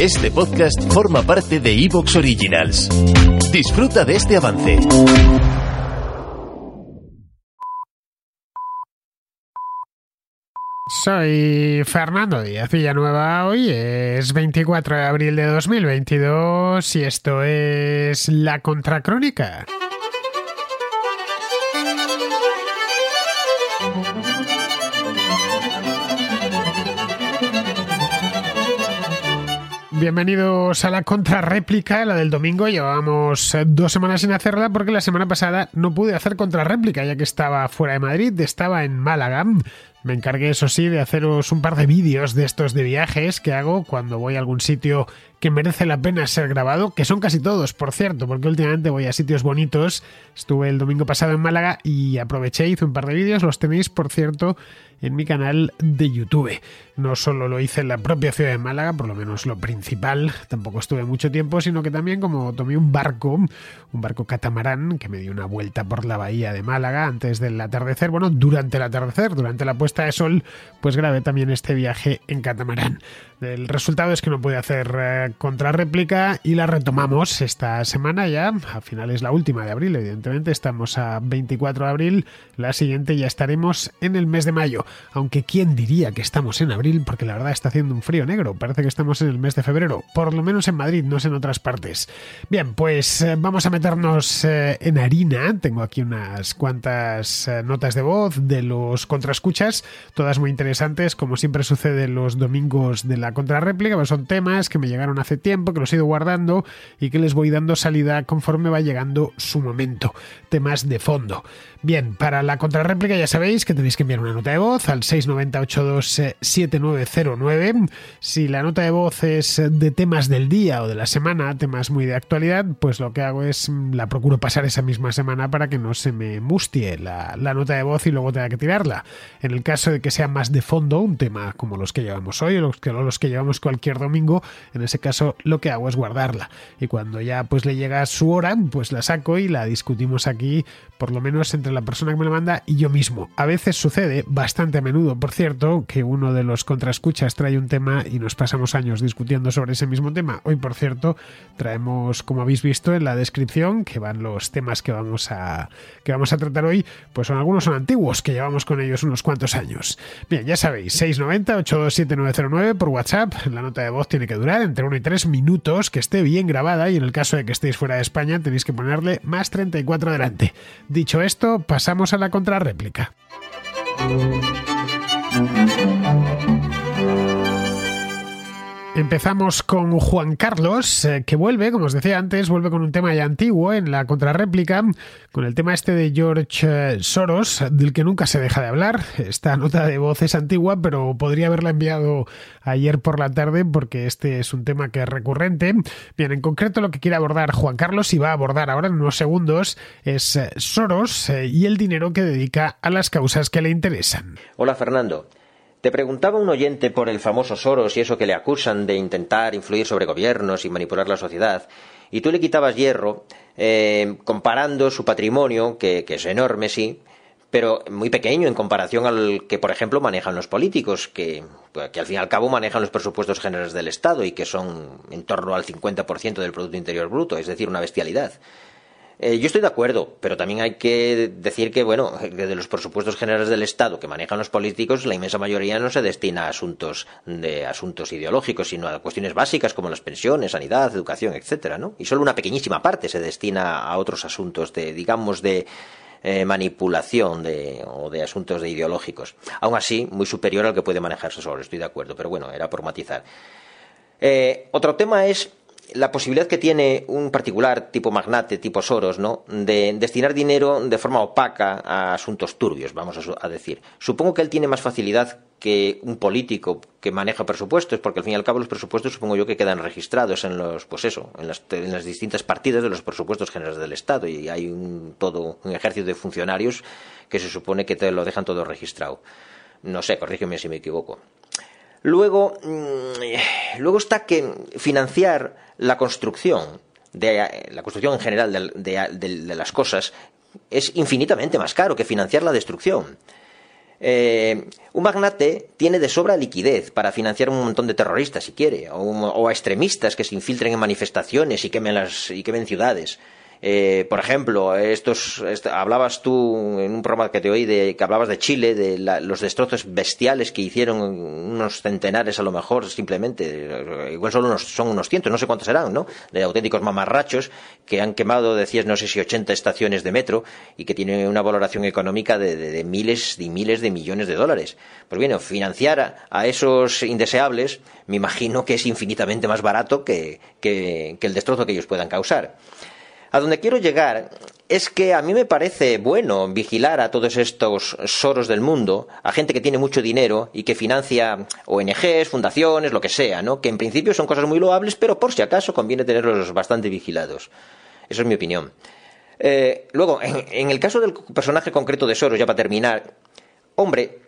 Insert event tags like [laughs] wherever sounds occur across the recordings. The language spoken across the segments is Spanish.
Este podcast forma parte de Evox Originals. Disfruta de este avance. Soy Fernando Díaz Villanueva. Hoy es 24 de abril de 2022 y esto es La Contracrónica. Bienvenidos a la contrarréplica, la del domingo. Llevábamos eh, dos semanas sin hacerla porque la semana pasada no pude hacer contrarréplica ya que estaba fuera de Madrid, estaba en Málaga. Me encargué, eso sí, de haceros un par de vídeos de estos de viajes que hago cuando voy a algún sitio que merece la pena ser grabado, que son casi todos, por cierto, porque últimamente voy a sitios bonitos. Estuve el domingo pasado en Málaga y aproveché, hice un par de vídeos, los tenéis, por cierto, en mi canal de YouTube. No solo lo hice en la propia ciudad de Málaga, por lo menos lo principal, tampoco estuve mucho tiempo, sino que también como tomé un barco, un barco catamarán, que me dio una vuelta por la bahía de Málaga antes del atardecer, bueno, durante el atardecer, durante la puesta de sol, pues grabé también este viaje en catamarán. El resultado es que no pude hacer eh, contrarréplica y la retomamos esta semana ya. Al final es la última de abril, evidentemente. Estamos a 24 de abril. La siguiente ya estaremos en el mes de mayo. Aunque quién diría que estamos en abril, porque la verdad está haciendo un frío negro. Parece que estamos en el mes de febrero. Por lo menos en Madrid, no sé en otras partes. Bien, pues eh, vamos a meternos eh, en harina. Tengo aquí unas cuantas notas de voz de los contraescuchas, todas muy interesantes, como siempre sucede los domingos de la contrarréplica, pues son temas que me llegaron hace tiempo, que los he ido guardando y que les voy dando salida conforme va llegando su momento. Temas de fondo. Bien, para la contrarréplica ya sabéis que tenéis que enviar una nota de voz al 690827909. Si la nota de voz es de temas del día o de la semana, temas muy de actualidad, pues lo que hago es mm, la procuro pasar esa misma semana para que no se me mustie la, la nota de voz y luego tenga que tirarla. En el caso de que sea más de fondo, un tema como los que llevamos hoy o los que, los que llevamos cualquier domingo, en ese caso lo que hago es guardarla. Y cuando ya pues le llega su hora, pues la saco y la discutimos aquí, por lo menos entre la persona que me la manda y yo mismo. A veces sucede, bastante a menudo, por cierto, que uno de los contraescuchas trae un tema y nos pasamos años discutiendo sobre ese mismo tema. Hoy, por cierto, traemos, como habéis visto en la descripción, que van los temas que vamos a, que vamos a tratar hoy, pues son algunos son antiguos, que llevamos con ellos unos cuantos años. Bien, ya sabéis, 690 827 por WhatsApp la nota de voz tiene que durar entre 1 y 3 minutos, que esté bien grabada y en el caso de que estéis fuera de España tenéis que ponerle más 34 delante. Dicho esto, pasamos a la contrarréplica. Empezamos con Juan Carlos, eh, que vuelve, como os decía antes, vuelve con un tema ya antiguo en la contrarréplica, con el tema este de George eh, Soros, del que nunca se deja de hablar. Esta nota de voz es antigua, pero podría haberla enviado ayer por la tarde porque este es un tema que es recurrente. Bien, en concreto lo que quiere abordar Juan Carlos y va a abordar ahora en unos segundos es eh, Soros y el dinero que dedica a las causas que le interesan. Hola Fernando. Te preguntaba un oyente por el famoso Soros y eso que le acusan de intentar influir sobre gobiernos y manipular la sociedad, y tú le quitabas hierro eh, comparando su patrimonio, que, es enorme, sí, pero muy pequeño en comparación al que, por ejemplo, manejan los políticos, que, que, al fin y al cabo manejan los presupuestos generales del Estado y que son en torno al 50% del Producto Interior Bruto, es decir, una bestialidad. Eh, yo estoy de acuerdo, pero también hay que decir que, bueno, de los presupuestos generales del Estado que manejan los políticos, la inmensa mayoría no se destina a asuntos de asuntos ideológicos, sino a cuestiones básicas como las pensiones, sanidad, educación, etcétera, ¿no? Y solo una pequeñísima parte se destina a otros asuntos de, digamos, de eh, manipulación de, o de asuntos de ideológicos. Aún así, muy superior al que puede manejarse solo, estoy de acuerdo, pero bueno, era por matizar. Eh, otro tema es la posibilidad que tiene un particular tipo magnate, tipo Soros, ¿no? de destinar dinero de forma opaca a asuntos turbios, vamos a, decir. Supongo que él tiene más facilidad que un político que maneja presupuestos, porque al fin y al cabo los presupuestos supongo yo que quedan registrados en los, pues eso, en las, distintas partidas de los presupuestos generales del Estado y hay un, todo un ejército de funcionarios que se supone que te lo dejan todo registrado. No sé, corrígeme si me equivoco. Luego, mm, luego está que financiar la construcción, de, la construcción en general de, las cosas, es infinitamente más caro que financiar la destrucción. Eh, un magnate tiene de sobra liquidez para financiar un montón de terroristas, si quiere, o, a extremistas que se infiltren en manifestaciones y quemen, las, y quemen ciudades. Eh, por ejemplo, estos, hablabas tú en un programa que te oí de que hablabas de Chile, de los destrozos bestiales que hicieron unos centenares a lo mejor, simplemente, igual solo unos, son unos cientos, no sé cuántos serán, ¿no? De auténticos mamarrachos que han quemado, decías, no sé si 80 estaciones de metro y que tienen una valoración económica de, miles y miles de millones de dólares. Pues bien, financiar a, esos indeseables, me imagino que es infinitamente más barato que el destrozo que ellos puedan causar. A donde quiero llegar es que a mí me parece bueno vigilar a todos estos soros del mundo, a gente que tiene mucho dinero y que financia ONGs, fundaciones, lo que sea, ¿no? Que en principio son cosas muy loables, pero por si acaso conviene tenerlos bastante vigilados. Esa es mi opinión. Eh, luego, en, el caso del personaje concreto de Soros, ya para terminar, hombre,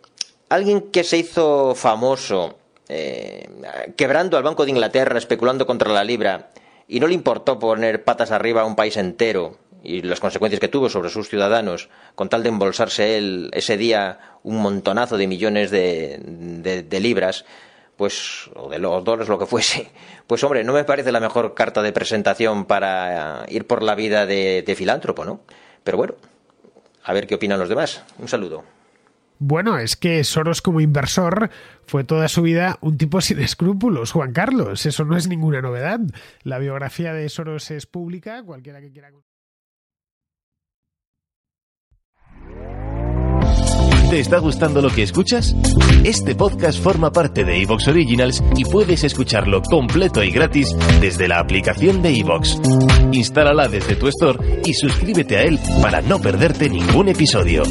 alguien que se hizo famoso eh, quebrando al Banco de Inglaterra, especulando contra la libra, y no le importó poner patas arriba a un país entero y las consecuencias que tuvo sobre sus ciudadanos con tal de embolsarse él ese día un montonazo de millones de, libras, pues, o de los dólares, lo que fuese, [laughs] pues hombre, no me parece la mejor carta de presentación para ir por la vida de, de filántropo, ¿no? Pero bueno, a ver qué opinan los demás. Un saludo. Bueno, es que Soros como inversor fue toda su vida un tipo sin escrúpulos, Juan Carlos. Eso no es ninguna novedad. La biografía de Soros es pública, cualquiera que quiera. ¿Te está gustando lo que escuchas? Este podcast forma parte de Evox Originals y puedes escucharlo completo y gratis desde la aplicación de Evox. Instálala desde tu store y suscríbete a él para no perderte ningún episodio.